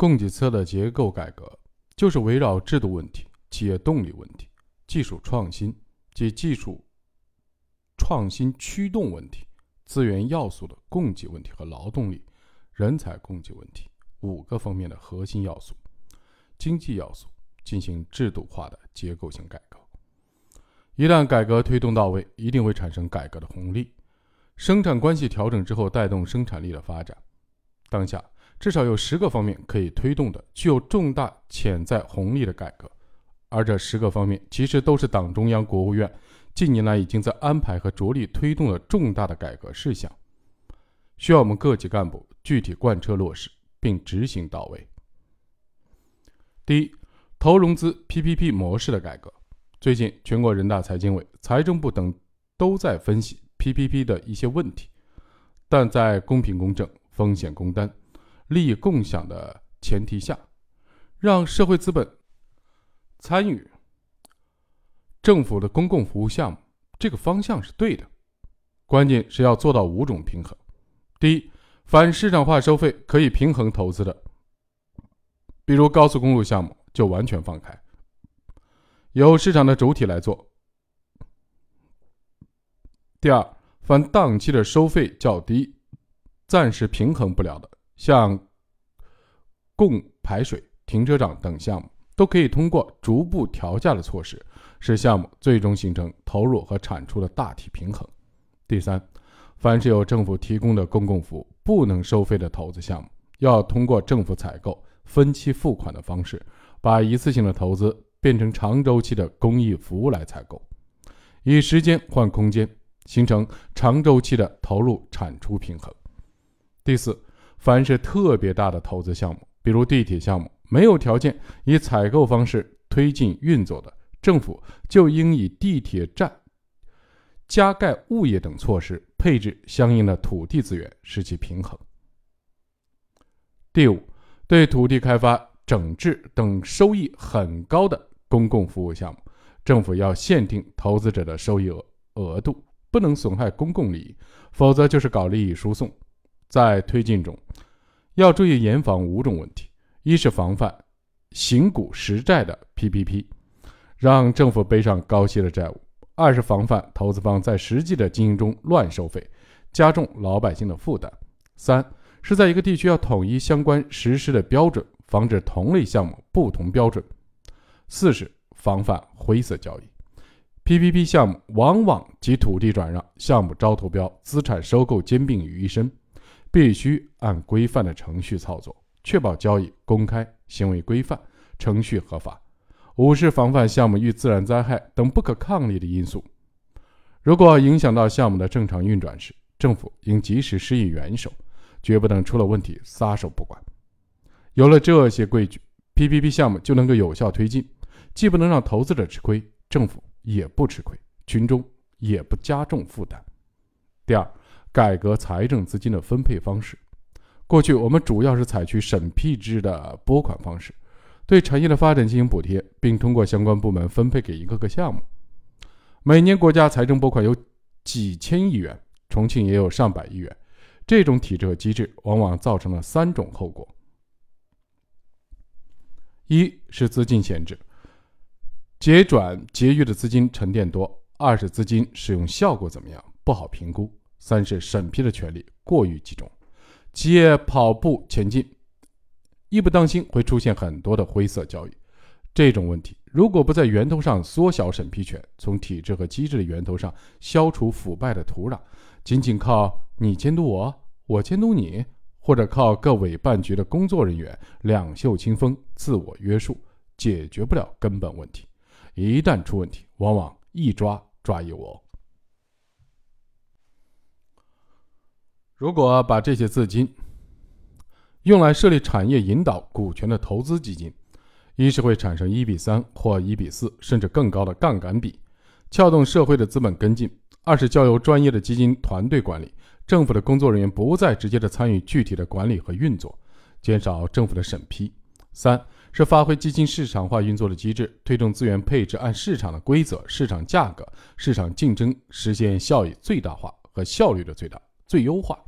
供给侧的结构改革，就是围绕制度问题、企业动力问题、技术创新及技术创新驱动问题、资源要素的供给问题和劳动力、人才供给问题五个方面的核心要素、经济要素进行制度化的结构性改革。一旦改革推动到位，一定会产生改革的红利。生产关系调整之后，带动生产力的发展。当下。至少有十个方面可以推动的具有重大潜在红利的改革，而这十个方面其实都是党中央、国务院近年来已经在安排和着力推动的重大的改革事项，需要我们各级干部具体贯彻落实并执行到位。第一，投融资 PPP 模式的改革。最近，全国人大财经委、财政部等都在分析 PPP 的一些问题，但在公平公正、风险公担。利益共享的前提下，让社会资本参与政府的公共服务项目，这个方向是对的。关键是要做到五种平衡：第一，反市场化收费可以平衡投资的，比如高速公路项目就完全放开，由市场的主体来做；第二，反档期的收费较低，暂时平衡不了的。像供排水、停车场等项目，都可以通过逐步调价的措施，使项目最终形成投入和产出的大体平衡。第三，凡是有政府提供的公共服务不能收费的投资项目，要通过政府采购、分期付款的方式，把一次性的投资变成长周期的公益服务来采购，以时间换空间，形成长周期的投入产出平衡。第四。凡是特别大的投资项目，比如地铁项目，没有条件以采购方式推进运作的，政府就应以地铁站加盖物业等措施，配置相应的土地资源，使其平衡。第五，对土地开发、整治等收益很高的公共服务项目，政府要限定投资者的收益额额度，不能损害公共利益，否则就是搞利益输送。在推进中，要注意严防五种问题：一是防范行股实债的 PPP，让政府背上高息的债务；二是防范投资方在实际的经营中乱收费，加重老百姓的负担；三是在一个地区要统一相关实施的标准，防止同类项目不同标准；四是防范灰色交易。PPP 项目往往集土地转让、项目招投标、资产收购兼并于一身。必须按规范的程序操作，确保交易公开、行为规范、程序合法。五是防范项目遇自然灾害等不可抗力的因素，如果影响到项目的正常运转时，政府应及时施以援手，绝不能出了问题撒手不管。有了这些规矩，PPP 项目就能够有效推进，既不能让投资者吃亏，政府也不吃亏，群众也不加重负担。第二。改革财政资金的分配方式。过去我们主要是采取审批制的拨款方式，对产业的发展进行补贴，并通过相关部门分配给一个个项目。每年国家财政拨款有几千亿元，重庆也有上百亿元。这种体制和机制往往造成了三种后果：一是资金闲置，结转结余的资金沉淀多；二是资金使用效果怎么样，不好评估。三是审批的权力过于集中，企业跑步前进，一不当心会出现很多的灰色交易。这种问题如果不在源头上缩小审批权，从体制和机制的源头上消除腐败的土壤，仅仅靠你监督我，我监督你，或者靠各委办局的工作人员两袖清风、自我约束，解决不了根本问题。一旦出问题，往往一抓抓一窝。如果把这些资金用来设立产业引导股权的投资基金，一是会产生一比三或一比四甚至更高的杠杆比，撬动社会的资本跟进；二是交由专业的基金团队管理，政府的工作人员不再直接的参与具体的管理和运作，减少政府的审批；三是发挥基金市场化运作的机制，推动资源配置按市场的规则、市场价格、市场竞争，实现效益最大化和效率的最大最优化。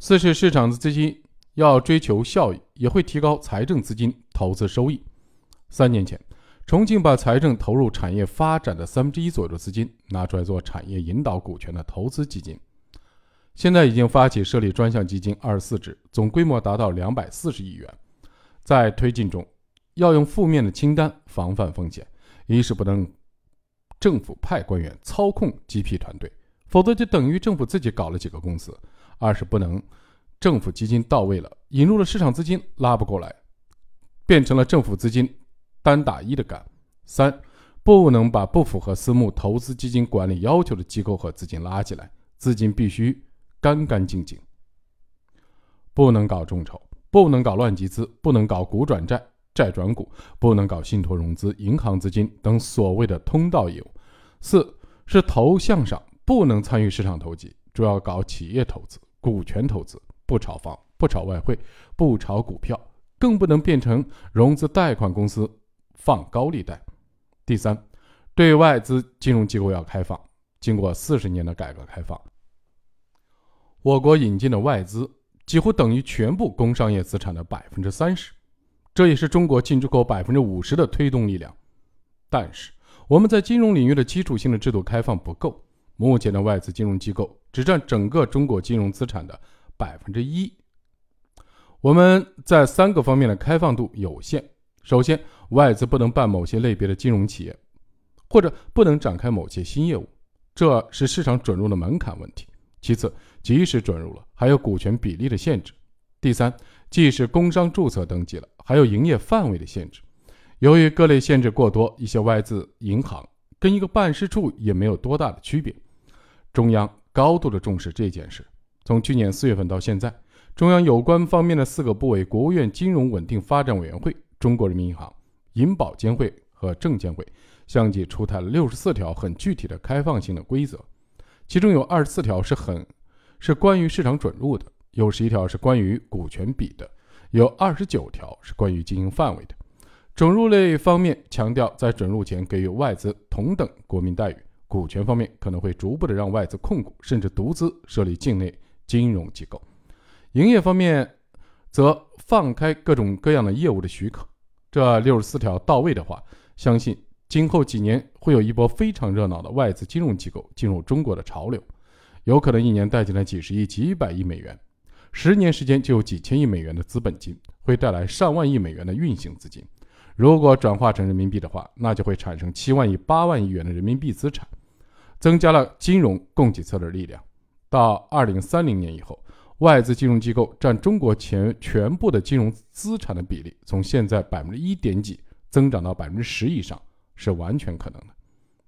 四是市场的资金要追求效益，也会提高财政资金投资收益。三年前，重庆把财政投入产业发展的三分之一左右的资金拿出来做产业引导股权的投资基金，现在已经发起设立专项基金二十四支，总规模达到两百四十亿元。在推进中，要用负面的清单防范风险：一是不能政府派官员操控 GP 团队，否则就等于政府自己搞了几个公司；二是不能政府基金到位了，引入了市场资金拉不过来，变成了政府资金。单打一的干，三不能把不符合私募投资基金管理要求的机构和资金拉进来，资金必须干干净净。不能搞众筹，不能搞乱集资，不能搞股转债、债转股，不能搞信托融资、银行资金等所谓的通道业务。四是投向上，不能参与市场投机，主要搞企业投资、股权投资，不炒房，不炒外汇，不炒股票，更不能变成融资贷款公司。放高利贷。第三，对外资金融机构要开放。经过四十年的改革开放，我国引进的外资几乎等于全部工商业资产的百分之三十，这也是中国进出口百分之五十的推动力量。但是，我们在金融领域的基础性的制度开放不够，目前的外资金融机构只占整个中国金融资产的百分之一。我们在三个方面的开放度有限。首先，外资不能办某些类别的金融企业，或者不能展开某些新业务，这是市场准入的门槛问题。其次，即使准入了，还有股权比例的限制。第三，即使工商注册登记了，还有营业范围的限制。由于各类限制过多，一些外资银行跟一个办事处也没有多大的区别。中央高度的重视这件事。从去年四月份到现在，中央有关方面的四个部委——国务院金融稳定发展委员会。中国人民银行、银保监会和证监会相继出台了六十四条很具体的开放性的规则，其中有二十四条是很是关于市场准入的，有十一条是关于股权比的，有二十九条是关于经营范围的。准入类方面强调，在准入前给予外资同等国民待遇；股权方面可能会逐步的让外资控股甚至独资设立境内金融机构；营业方面。则放开各种各样的业务的许可，这六十四条到位的话，相信今后几年会有一波非常热闹的外资金融机构进入中国的潮流，有可能一年带进来几十亿、几百亿美元，十年时间就有几千亿美元的资本金，会带来上万亿美元的运行资金。如果转化成人民币的话，那就会产生七万亿、八万亿元的人民币资产，增加了金融供给侧的力量。到二零三零年以后。外资金融机构占中国全全部的金融资产的比例，从现在百分之一点几增长到百分之十以上，是完全可能的。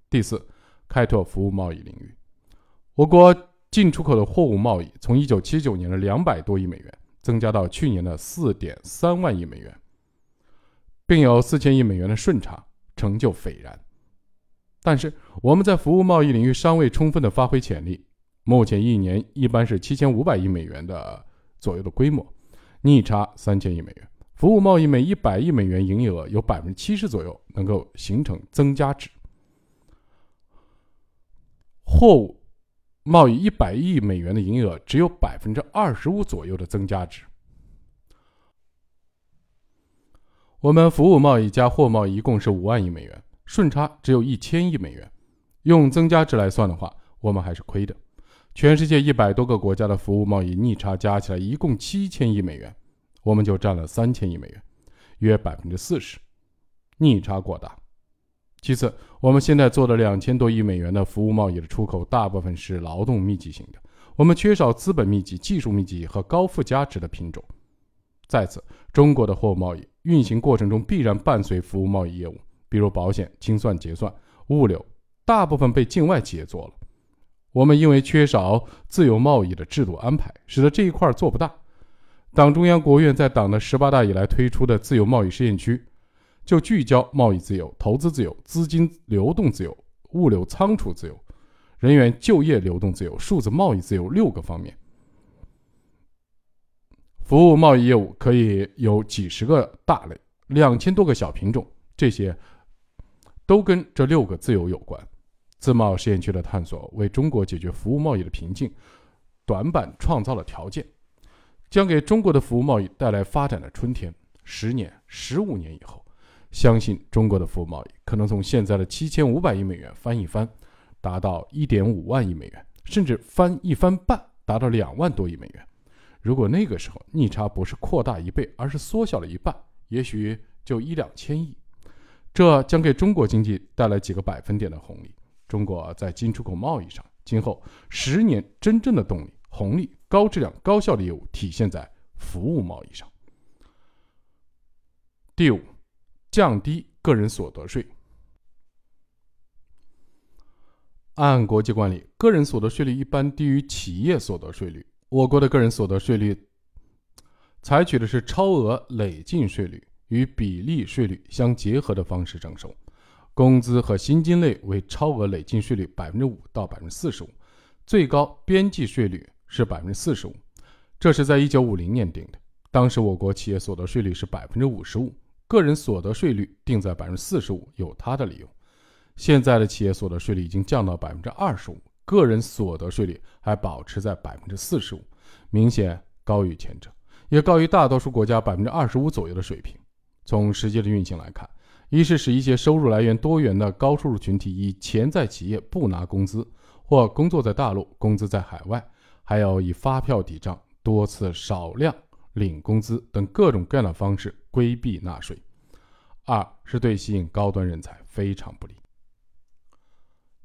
第四，开拓服务贸易领域。我国进出口的货物贸易从一九七九年的两百多亿美元，增加到去年的四点三万亿美元，并有四千亿美元的顺差，成就斐然。但是我们在服务贸易领域尚未充分的发挥潜力。目前一年一般是七千五百亿美元的左右的规模，逆差三千亿美元。服务贸易每一百亿美元营业额有百分之七十左右能够形成增加值，货物贸易一百亿美元的营业额只有百分之二十五左右的增加值。我们服务贸易加货贸易一共是五万亿美元，顺差只有一千亿美元，用增加值来算的话，我们还是亏的。全世界一百多个国家的服务贸易逆差加起来一共七千亿美元，我们就占了三千亿美元，约百分之四十，逆差过大。其次，我们现在做的两千多亿美元的服务贸易的出口，大部分是劳动密集型的，我们缺少资本密集、技术密集和高附加值的品种。再次，中国的货物贸易运行过程中必然伴随服务贸易业务，比如保险、清算、结算、物流，大部分被境外企业做了。我们因为缺少自由贸易的制度安排，使得这一块做不大。党中央、国务院在党的十八大以来推出的自由贸易试验区，就聚焦贸易自由、投资自由、资金流动自由、物流仓储自由、人员就业流动自由、数字贸易自由六个方面。服务贸易业务可以有几十个大类，两千多个小品种，这些都跟这六个自由有关。自贸试验区的探索，为中国解决服务贸易的瓶颈短板创造了条件。将给中国的服务贸易带来发展的春天。十年、十五年以后，相信中国的服务贸易可能从现在的七千五百亿美元翻一番，达到一点五万亿美元，甚至翻一番半，达到两万多亿美元。如果那个时候逆差不是扩大一倍，而是缩小了一半，也许就一两千亿，这将给中国经济带来几个百分点的红利。中国在进出口贸易上，今后十年真正的动力、红利、高质量、高效的业务体现在服务贸易上。第五，降低个人所得税。按国际惯例，个人所得税率一般低于企业所得税率。我国的个人所得税率采取的是超额累进税率与比例税率相结合的方式征收，工资和薪金类为超额累进税率百分之五到百分之四十五，最高边际税率是百分之四十五。这是在一九五零年定的，当时我国企业所得税率是百分之五十五，个人所得税率定在百分之四十五有它的理由。现在的企业所得税率已经降到百分之二十五。个人所得税率还保持在百分之四十五，明显高于前者，也高于大多数国家百分之二十五左右的水平。从实际的运行来看，一是使一些收入来源多元的高收入群体以潜在企业不拿工资，或工作在大陆，工资在海外，还有以发票抵账、多次少量领工资等各种各样的方式规避纳税；二是对吸引高端人才非常不利，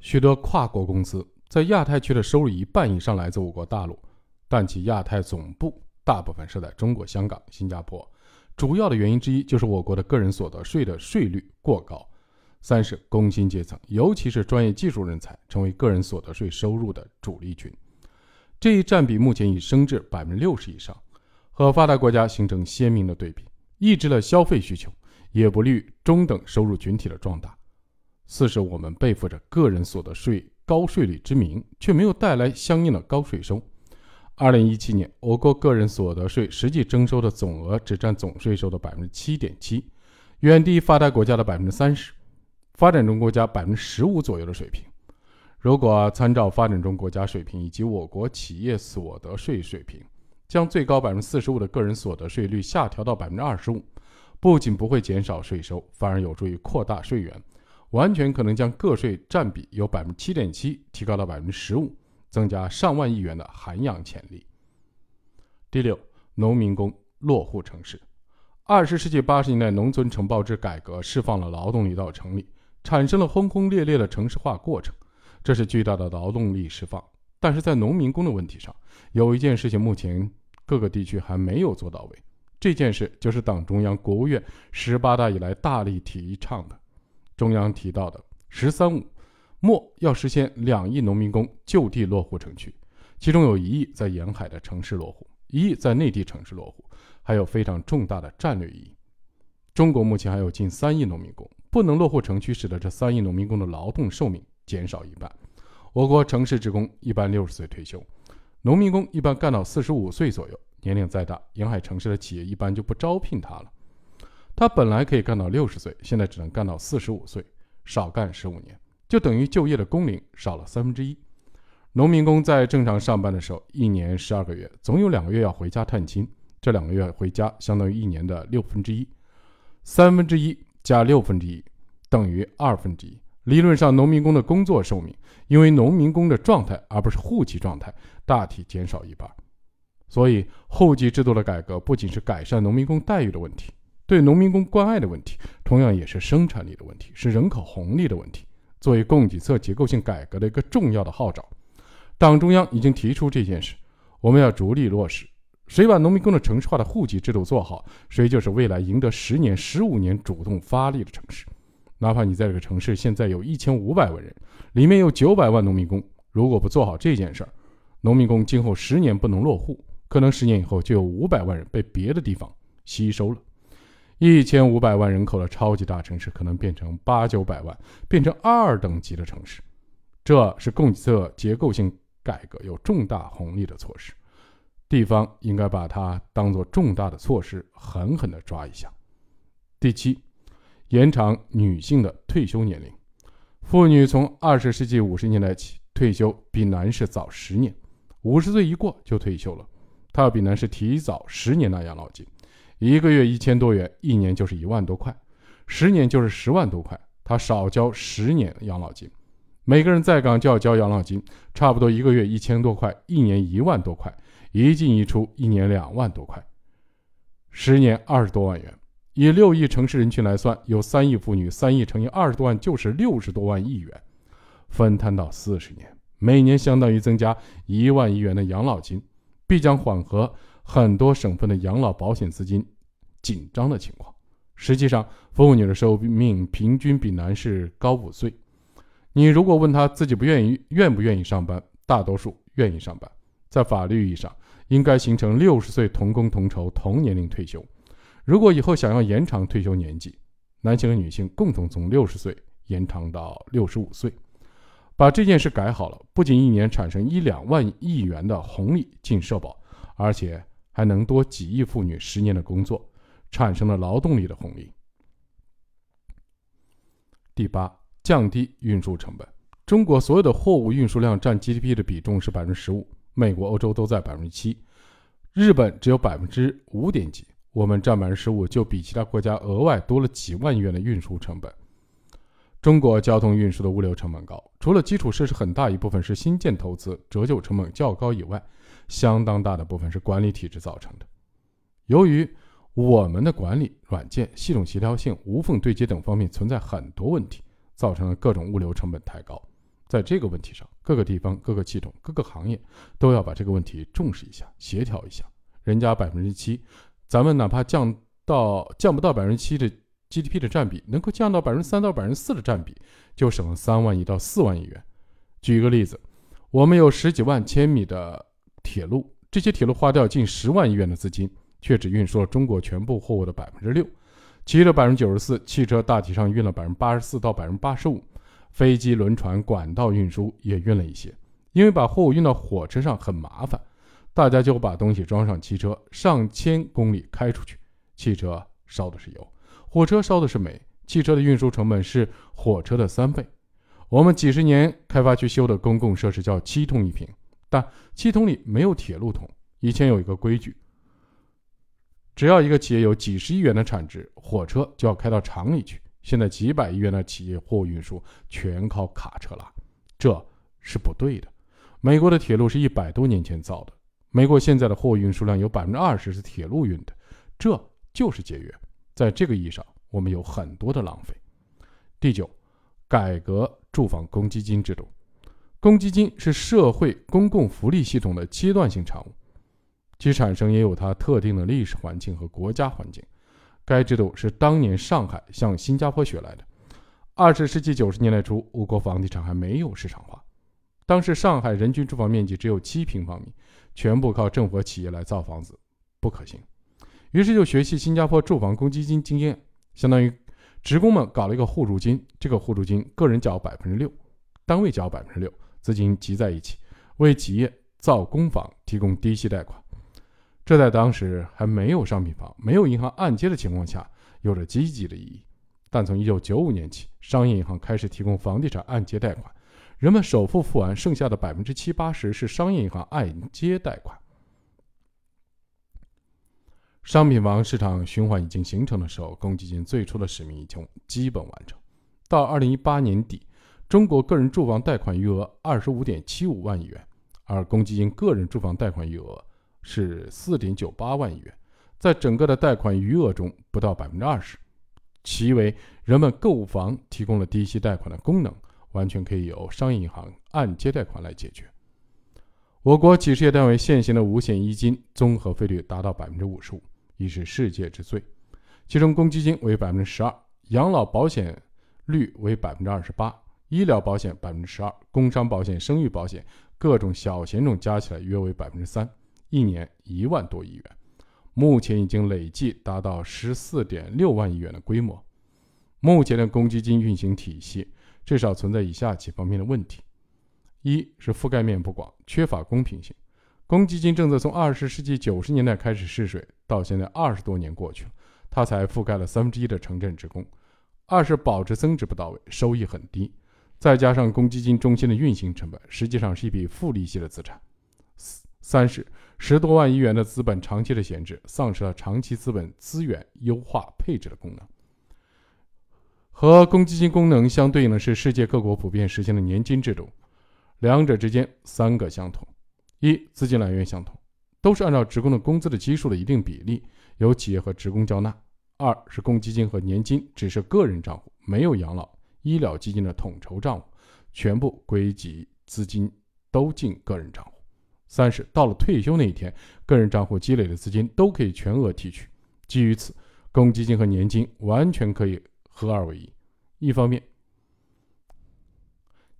许多跨国公司。在亚太区的收入一半以上来自我国大陆，但其亚太总部大部分设在中国香港、新加坡。主要的原因之一就是我国的个人所得税的税率过高。三是工薪阶层，尤其是专业技术人才，成为个人所得税收入的主力军。这一占比目前已升至百分之六十以上，和发达国家形成鲜明的对比，抑制了消费需求，也不利于中等收入群体的壮大。四是我们背负着个人所得税。高税率之名，却没有带来相应的高税收。二零一七年，我国个人所得税实际征收的总额只占总税收的百分之七点七，远低于发达国家的百分之三十，发展中国家百分之十五左右的水平。如果参照发展中国家水平以及我国企业所得税水平，将最高百分之四十五的个人所得税率下调到百分之二十五，不仅不会减少税收，反而有助于扩大税源。完全可能将个税占比由百分之七点七提高到百分之十五，增加上万亿元的涵养潜力。第六，农民工落户城市。二十世纪八十年代农村承包制改革释放了劳动力到城里，产生了轰轰烈烈的城市化过程，这是巨大的劳动力释放。但是在农民工的问题上，有一件事情目前各个地区还没有做到位，这件事就是党中央、国务院十八大以来大力提倡的。中央提到的“十三五”，末要实现两亿农民工就地落户城区，其中有一亿在沿海的城市落户，一亿在内地城市落户，还有非常重大的战略意义。中国目前还有近三亿农民工不能落户城区，使得这三亿农民工的劳动寿命减少一半。我国城市职工一般六十岁退休，农民工一般干到四十五岁左右，年龄再大，沿海城市的企业一般就不招聘他了。他本来可以干到六十岁，现在只能干到四十五岁，少干十五年，就等于就业的工龄少了三分之一。农民工在正常上班的时候，一年十二个月，总有两个月要回家探亲，这两个月回家相当于一年的六分之一，三分之一加六分之一等于二分之一。理论上，农民工的工作寿命因为农民工的状态而不是户籍状态，大体减少一半。所以，户籍制度的改革不仅是改善农民工待遇的问题。对农民工关爱的问题，同样也是生产力的问题，是人口红利的问题。作为供给侧结构性改革的一个重要的号召，党中央已经提出这件事，我们要着力落实。谁把农民工的城市化的户籍制度做好，谁就是未来赢得十年、十五年主动发力的城市。哪怕你在这个城市现在有一千五百万人，里面有九百万农民工，如果不做好这件事儿，农民工今后十年不能落户，可能十年以后就有五百万人被别的地方吸收了。一千五百万人口的超级大城市可能变成八九百万，变成二等级的城市，这是供给侧结构性改革有重大红利的措施，地方应该把它当做重大的措施，狠狠地抓一下。第七，延长女性的退休年龄，妇女从二十世纪五十年代起退休比男士早十年，五十岁一过就退休了。她要比男士提早十年拿养老金，一个月一千多元，一年就是一万多块，十年就是十万多块。他少交十年养老金，每个人在岗就要交养老金，差不多一个月一千多块，一年一万多块，一进一出，一年两万多块，十年二十多万元。以六亿城市人群来算，有三亿妇女，三亿乘以二十多万就是六十多万亿元，分摊到四十年，每年相当于增加一万亿元的养老金，必将缓和很多省份的养老保险资金紧张的情况。实际上，妇女的寿命平均比男士高五岁。你如果问她自己不愿意、愿不愿意上班，大多数愿意上班。在法律意义上，应该形成六十岁同工同酬、同年龄退休。如果以后想要延长退休年纪，男性和女性共同从六十岁延长到六十五岁，把这件事改好了，不仅一年产生一两万亿元的红利进社保，而且还能多几亿妇女十年的工作，产生了劳动力的红利。第八，降低运输成本。中国所有的货物运输量占 GDP 的比重是百分之十五，美国、欧洲都在百分之七，日本只有百分之五点几。我们占百分之十五，就比其他国家额外多了几万元的运输成本。中国交通运输的物流成本高，除了基础设施很大一部分是新建投资折旧成本较高以外，相当大的部分是管理体制造成的。由于我们的管理软件、系统协调性、无缝对接等方面存在很多问题，造成了各种物流成本太高。在这个问题上，各个地方、各个系统、各个行业都要把这个问题重视一下，协调一下。人家百分之七。咱们哪怕降到降不到百分之七的 GDP 的占比，能够降到百分之三到百分之四的占比，就省了三万亿到四万亿元。举一个例子，我们有十几万千米的铁路，这些铁路花掉近十万亿元的资金，却只运输了中国全部货物的百分之六，其余的百分之九十四，汽车大体上运了百分之八十四到百分之八十五，飞机、轮船、管道运输也运了一些，因为把货物运到火车上很麻烦。大家就把东西装上汽车，上千公里开出去。汽车烧的是油，火车烧的是煤。汽车的运输成本是火车的三倍。我们几十年开发区修的公共设施叫七通一平，但七通里没有铁路通。以前有一个规矩，只要一个企业有几十亿元的产值，火车就要开到厂里去。现在几百亿元的企业货物运输全靠卡车拉，这是不对的。美国的铁路是一百多年前造的。美国现在的货物运输量有百分之二十是铁路运的，这就是节约。在这个意义上，我们有很多的浪费。第九，改革住房公积金制度。公积金是社会公共福利系统的阶段性产物，其产生也有它特定的历史环境和国家环境。该制度是当年上海向新加坡学来的。二十世纪九十年代初，我国房地产还没有市场化，当时上海人均住房面积只有七平方米。全部靠政府和企业来造房子，不可行。于是就学习新加坡住房公积金经验，相当于职工们搞了一个互助金。这个互助金，个人缴百分之六，单位缴百分之六，资金集在一起，为企业造公房提供低息贷款。这在当时还没有商品房、没有银行按揭的情况下，有着积极的意义。但从1995年起，商业银行开始提供房地产按揭贷款。人们首付付完，剩下的百分之七八十是商业银行按揭贷款。商品房市场循环已经形成的时候，公积金最初的使命已经基本完成。到二零一八年底，中国个人住房贷款余额二十五点七五万亿元，而公积金个人住房贷款余额是四点九八万亿元，在整个的贷款余额中不到百分之二十，其为人们购房提供了低息贷款的功能。完全可以由商业银行按揭贷款来解决。我国企事业单位现行的五险一金综合费率达到百分之五十五，已是世界之最。其中公积金为百分之十二，养老保险率为百分之二十八，医疗保险百分之十二，工伤保险、生育保险各种小险种加起来约为百分之三，一年一万多亿元。目前已经累计达到十四点六万亿元的规模。目前的公积金运行体系。至少存在以下几方面的问题：一是覆盖面不广，缺乏公平性。公积金政策从二十世纪九十年代开始试水，到现在二十多年过去了，它才覆盖了三分之一的城镇职工。二是保值增值不到位，收益很低，再加上公积金中心的运行成本实际上是一笔负利息的资产。三是十多万亿元的资本长期的闲置，丧失了长期资本资源优化配置的功能。和公积金功能相对应的是世界各国普遍实行的年金制度，两者之间三个相同：一、资金来源相同，都是按照职工的工资的基数的一定比例由企业和职工交纳；二是公积金和年金只是个人账户，没有养老、医疗基金的统筹账户，全部归集资金都进个人账户；三是到了退休那一天，个人账户积累的资金都可以全额提取。基于此，公积金和年金完全可以。合二为一，一方面，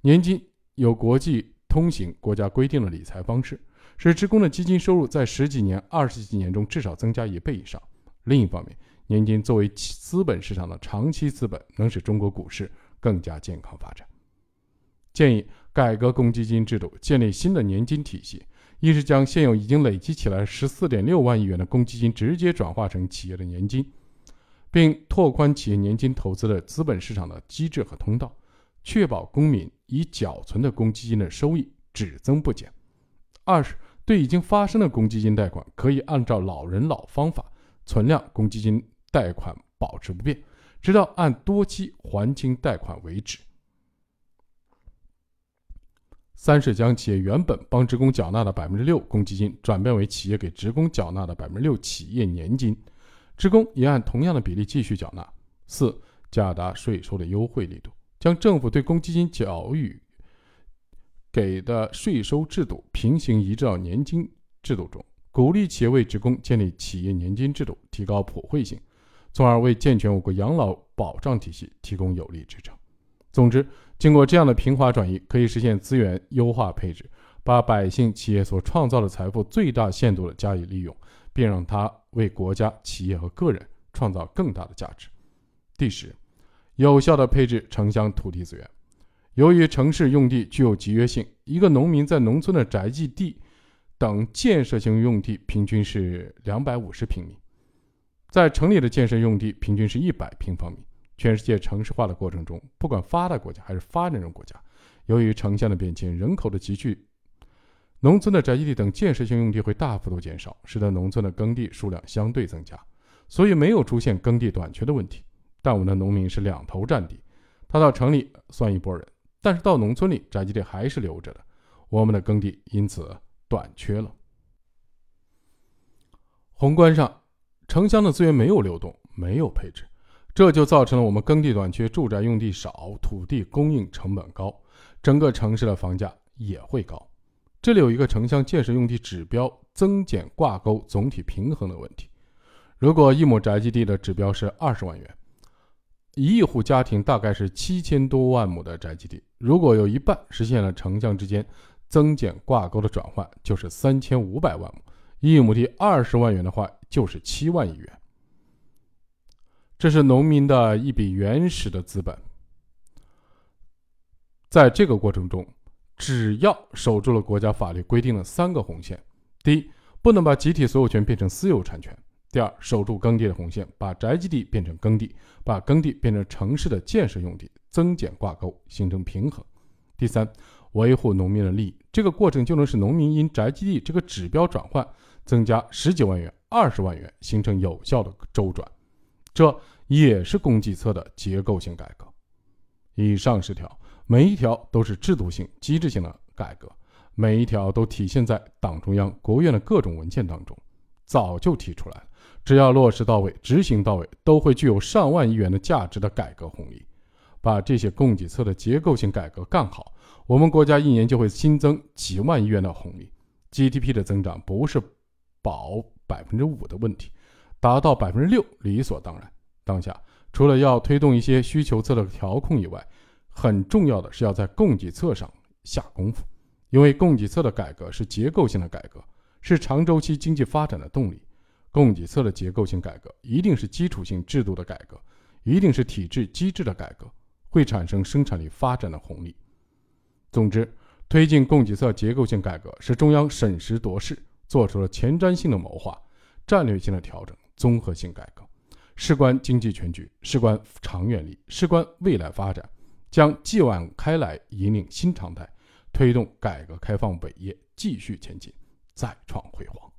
年金有国际通行、国家规定的理财方式，使职工的基金收入在十几年、二十几年中至少增加一倍以上；另一方面，年金作为资本市场的长期资本，能使中国股市更加健康发展。建议改革公积金制度，建立新的年金体系，一是将现有已经累积起来十四点六万亿元的公积金直接转化成企业的年金。并拓宽企业年金投资的资本市场的机制和通道，确保公民已缴存的公积金的收益只增不减。二是对已经发生的公积金贷款，可以按照老人老方法存量公积金贷款保持不变，直到按多期还清贷款为止。三是将企业原本帮职工缴纳的百分之六公积金，转变为企业给职工缴纳的百分之六企业年金。职工也按同样的比例继续缴纳。四、加大税收的优惠力度，将政府对公积金缴予给的税收制度平行移到年金制度中，鼓励企业为职工建立企业年金制度，提高普惠性，从而为健全我国养老保障体系提供有力支撑。总之，经过这样的平滑转移，可以实现资源优化配置，把百姓、企业所创造的财富最大限度地加以利用。并让它为国家、企业和个人创造更大的价值。第十，有效的配置城乡土地资源。由于城市用地具有集约性，一个农民在农村的宅基地等建设性用地平均是两百五十平米，在城里的建设用地平均是一百平方米。全世界城市化的过程中，不管发达国家还是发展中国家，由于城乡的变迁、人口的急剧。农村的宅基地等建设性用地会大幅度减少，使得农村的耕地数量相对增加，所以没有出现耕地短缺的问题。但我们的农民是两头占地，他到城里算一拨人，但是到农村里宅基地还是留着的，我们的耕地因此短缺了。宏观上，城乡的资源没有流动，没有配置，这就造成了我们耕地短缺、住宅用地少、土地供应成本高，整个城市的房价也会高。这里有一个城乡建设用地指标增减挂钩总体平衡的问题。如果一亩宅基地的指标是二十万元，一亿户家庭大概是七千多万亩的宅基地，如果有一半实现了城乡之间增减挂钩的转换，就是三千五百万亩。一亩地二十万元的话，就是七万亿元。这是农民的一笔原始的资本。在这个过程中，只要守住了国家法律规定的三个红线：第一，不能把集体所有权变成私有产权；第二，守住耕地的红线，把宅基地变成耕地，把耕地变成城市的建设用地，增减挂钩，形成平衡；第三，维护农民的利益。这个过程就能使农民因宅基地这个指标转换增加十几万元、二十万元，形成有效的周转。这也是供给侧的结构性改革。以上十条。每一条都是制度性、机制性的改革，每一条都体现在党中央、国务院的各种文件当中，早就提出来了。只要落实到位、执行到位，都会具有上万亿元的价值的改革红利。把这些供给侧的结构性改革干好，我们国家一年就会新增几万亿元的红利，GDP 的增长不是保百分之五的问题，达到百分之六理所当然。当下除了要推动一些需求侧的调控以外，很重要的是要在供给侧上下功夫，因为供给侧的改革是结构性的改革，是长周期经济发展的动力。供给侧的结构性改革一定是基础性制度的改革，一定是体制机制的改革，会产生生产力发展的红利。总之，推进供给侧结构性改革是中央审时度势，做出了前瞻性的谋划、战略性的调整、综合性改革，事关经济全局，事关长远利，事关未来发展。将继往开来，引领新常态，推动改革开放伟业继续前进，再创辉煌。